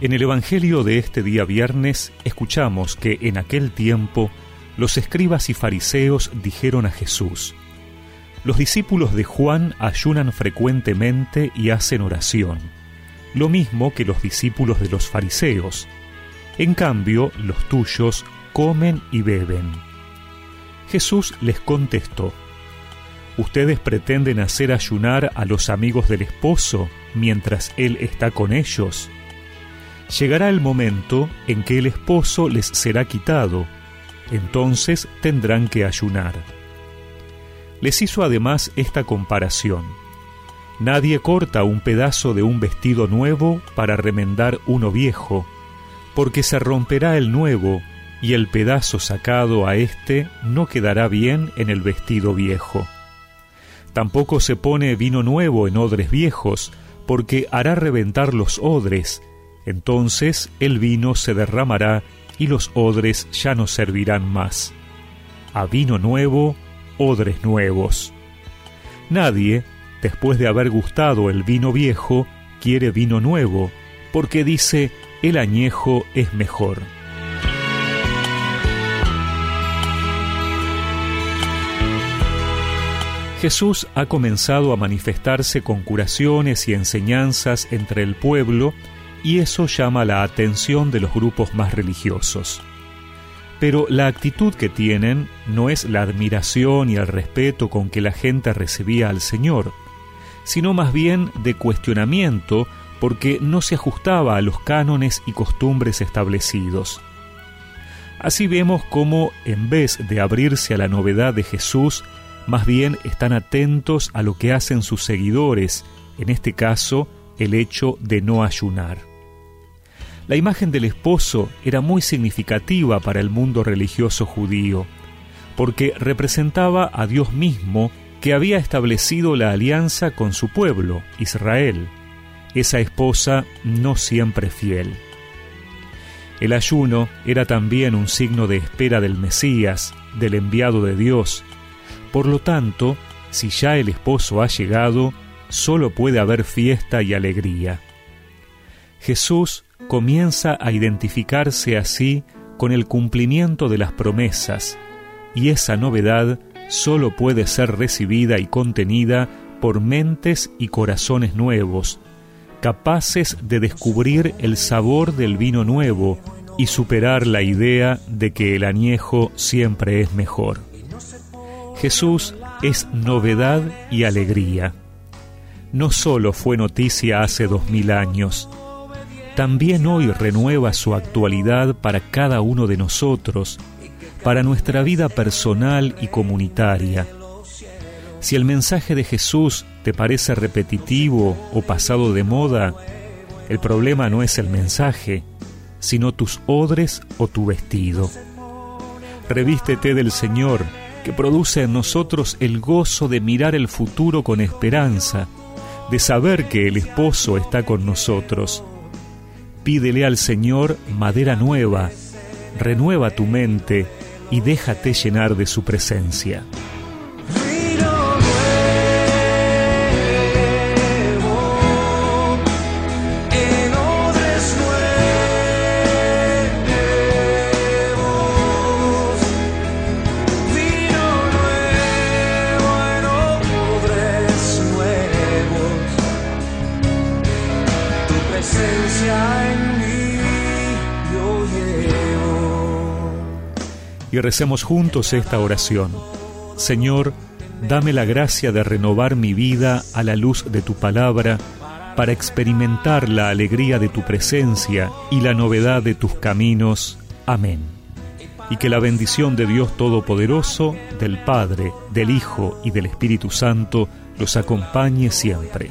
En el Evangelio de este día viernes escuchamos que en aquel tiempo los escribas y fariseos dijeron a Jesús, Los discípulos de Juan ayunan frecuentemente y hacen oración, lo mismo que los discípulos de los fariseos. En cambio, los tuyos comen y beben. Jesús les contestó, ¿Ustedes pretenden hacer ayunar a los amigos del esposo mientras él está con ellos? Llegará el momento en que el esposo les será quitado, entonces tendrán que ayunar. Les hizo además esta comparación. Nadie corta un pedazo de un vestido nuevo para remendar uno viejo, porque se romperá el nuevo y el pedazo sacado a éste no quedará bien en el vestido viejo. Tampoco se pone vino nuevo en odres viejos, porque hará reventar los odres, entonces el vino se derramará y los odres ya no servirán más. A vino nuevo, odres nuevos. Nadie, después de haber gustado el vino viejo, quiere vino nuevo, porque dice, el añejo es mejor. Jesús ha comenzado a manifestarse con curaciones y enseñanzas entre el pueblo y eso llama la atención de los grupos más religiosos. Pero la actitud que tienen no es la admiración y el respeto con que la gente recibía al Señor, sino más bien de cuestionamiento porque no se ajustaba a los cánones y costumbres establecidos. Así vemos cómo, en vez de abrirse a la novedad de Jesús, más bien están atentos a lo que hacen sus seguidores, en este caso, el hecho de no ayunar. La imagen del esposo era muy significativa para el mundo religioso judío, porque representaba a Dios mismo que había establecido la alianza con su pueblo, Israel, esa esposa no siempre fiel. El ayuno era también un signo de espera del Mesías, del enviado de Dios. Por lo tanto, si ya el esposo ha llegado, solo puede haber fiesta y alegría. Jesús comienza a identificarse así con el cumplimiento de las promesas, y esa novedad sólo puede ser recibida y contenida por mentes y corazones nuevos, capaces de descubrir el sabor del vino nuevo y superar la idea de que el añejo siempre es mejor. Jesús es novedad y alegría. No solo fue noticia hace dos mil años, también hoy renueva su actualidad para cada uno de nosotros, para nuestra vida personal y comunitaria. Si el mensaje de Jesús te parece repetitivo o pasado de moda, el problema no es el mensaje, sino tus odres o tu vestido. Revístete del Señor, que produce en nosotros el gozo de mirar el futuro con esperanza, de saber que el esposo está con nosotros Pídele al Señor madera nueva, renueva tu mente y déjate llenar de su presencia. Y recemos juntos esta oración. Señor, dame la gracia de renovar mi vida a la luz de tu palabra, para experimentar la alegría de tu presencia y la novedad de tus caminos. Amén. Y que la bendición de Dios Todopoderoso, del Padre, del Hijo y del Espíritu Santo los acompañe siempre.